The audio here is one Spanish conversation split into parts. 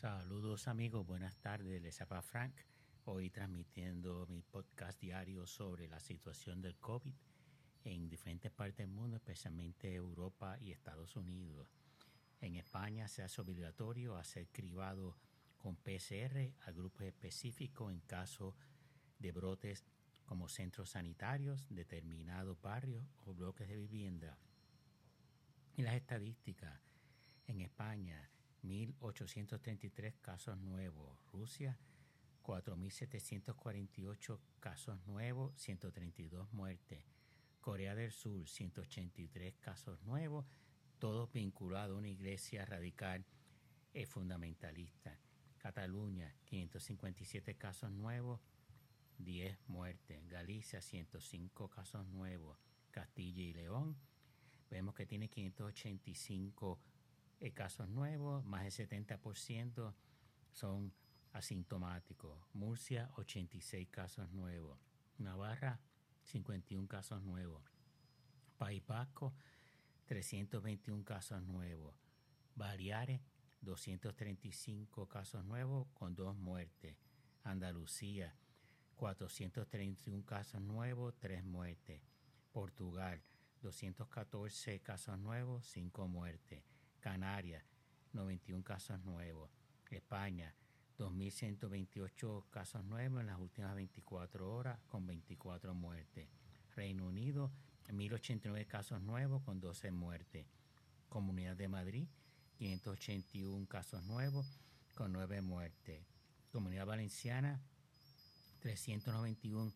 Saludos amigos, buenas tardes, les habla Frank, hoy transmitiendo mi podcast diario sobre la situación del COVID en diferentes partes del mundo, especialmente Europa y Estados Unidos. En España se hace obligatorio hacer cribado con PCR a grupos específicos en caso de brotes como centros sanitarios, determinados barrios o bloques de vivienda. Y las estadísticas en España 1.833 casos nuevos. Rusia, 4.748 casos nuevos, 132 muertes. Corea del Sur, 183 casos nuevos, todos vinculados a una iglesia radical y fundamentalista. Cataluña, 557 casos nuevos, 10 muertes. Galicia, 105 casos nuevos. Castilla y León, vemos que tiene 585 eh, casos nuevos, más del 70% son asintomáticos. Murcia, 86 casos nuevos. Navarra, 51 casos nuevos. País Vasco, 321 casos nuevos. Baleares, 235 casos nuevos con dos muertes. Andalucía, 431 casos nuevos, tres muertes. Portugal, 214 casos nuevos, cinco muertes. Canarias, 91 casos nuevos. España, 2.128 casos nuevos en las últimas 24 horas con 24 muertes. Reino Unido, 1.089 casos nuevos con 12 muertes. Comunidad de Madrid, 581 casos nuevos con 9 muertes. Comunidad Valenciana, 391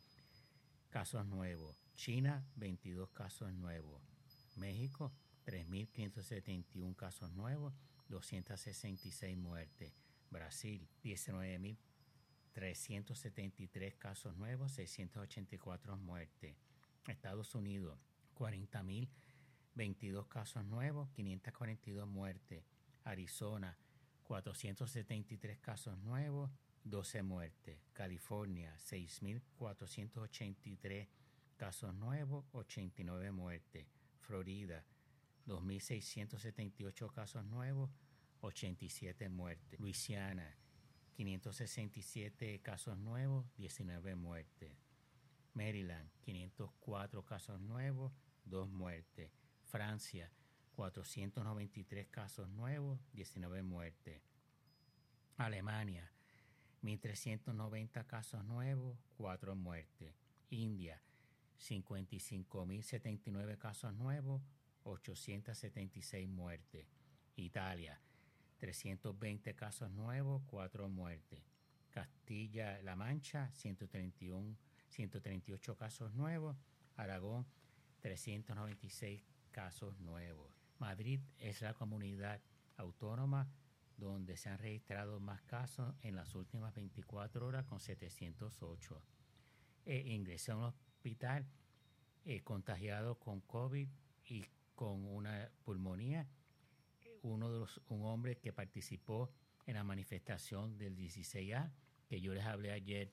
casos nuevos. China, 22 casos nuevos. México, 3.571 casos nuevos, 266 muertes. Brasil, 19.373 casos nuevos, 684 muertes. Estados Unidos, 40.022 casos nuevos, 542 muertes. Arizona, 473 casos nuevos, 12 muertes. California, 6.483 casos nuevos, 89 muertes. Florida, 2.678 casos nuevos, 87 muertes. Luisiana, 567 casos nuevos, 19 muertes. Maryland, 504 casos nuevos, 2 muertes. Francia, 493 casos nuevos, 19 muertes. Alemania, 1.390 casos nuevos, 4 muertes. India, 55.079 casos nuevos, 876 muertes. Italia, 320 casos nuevos, 4 muertes. Castilla-La Mancha, 131, 138 casos nuevos. Aragón, 396 casos nuevos. Madrid es la comunidad autónoma donde se han registrado más casos en las últimas 24 horas con 708. Eh, ingresó a un hospital eh, contagiado con COVID y con una pulmonía. Uno de los, un hombre que participó en la manifestación del 16A, que yo les hablé ayer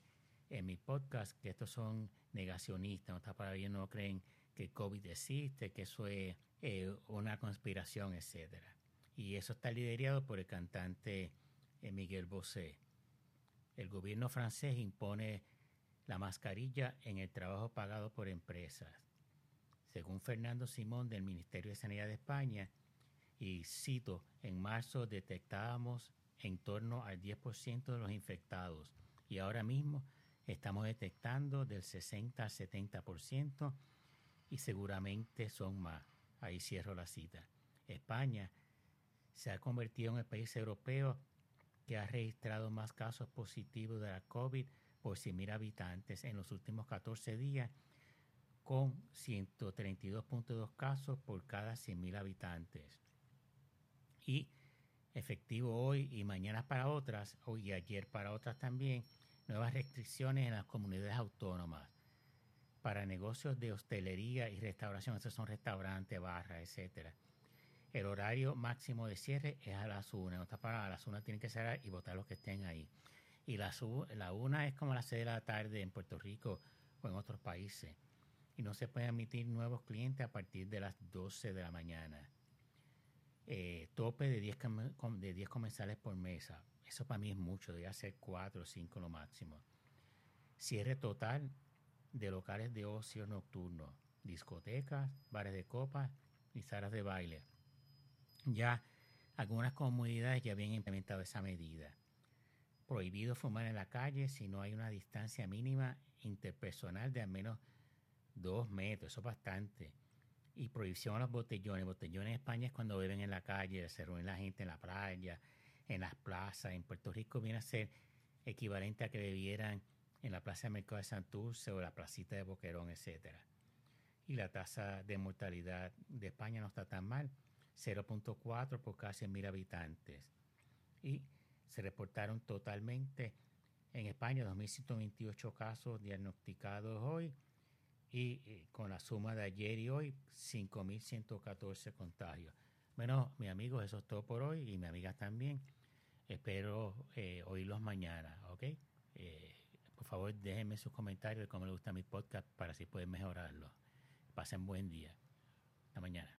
en mi podcast, que estos son negacionistas, no está para bien, no creen que COVID existe, que eso es eh, una conspiración, etcétera. Y eso está liderado por el cantante eh, Miguel Bosé. El gobierno francés impone la mascarilla en el trabajo pagado por empresas. Según Fernando Simón del Ministerio de Sanidad de España, y cito, en marzo detectábamos en torno al 10% de los infectados y ahora mismo estamos detectando del 60 al 70% y seguramente son más. Ahí cierro la cita. España se ha convertido en el país europeo que ha registrado más casos positivos de la COVID por 100.000 habitantes en los últimos 14 días con 132.2 casos por cada 100.000 habitantes. Y efectivo hoy y mañana para otras, hoy y ayer para otras también, nuevas restricciones en las comunidades autónomas para negocios de hostelería y restauración, estos son restaurantes, barras, etcétera. El horario máximo de cierre es a las una, no está para a las una tienen que cerrar y votar los que estén ahí. Y la, la una es como las seis de la tarde en Puerto Rico o en otros países y no se puede admitir nuevos clientes a partir de las 12 de la mañana. Eh, tope de 10, de 10 comensales por mesa. Eso para mí es mucho, debería ser 4 o 5 lo máximo. Cierre total de locales de ocio nocturno, discotecas, bares de copas y salas de baile. Ya algunas comunidades ya habían implementado esa medida. Prohibido fumar en la calle si no hay una distancia mínima interpersonal de al menos dos metros, eso es bastante. Y prohibición a los botellones. Botellones en España es cuando beben en la calle, se reúne la gente en la playa, en las plazas. En Puerto Rico viene a ser equivalente a que bebieran en la Plaza de Mercado de Santurce o la Placita de Boquerón, etcétera. Y la tasa de mortalidad de España no está tan mal, 0.4 por cada 100.000 habitantes. Y se reportaron totalmente en España 2.128 casos diagnosticados hoy y, con la suma de ayer y hoy 5.114 contagios. Bueno, mis amigos, eso es todo por hoy y mis amigas también. Espero eh, oírlos mañana, ¿ok? Eh, por favor, déjenme sus comentarios de cómo les gusta mi podcast para así poder mejorarlo. Pasen buen día. Hasta mañana.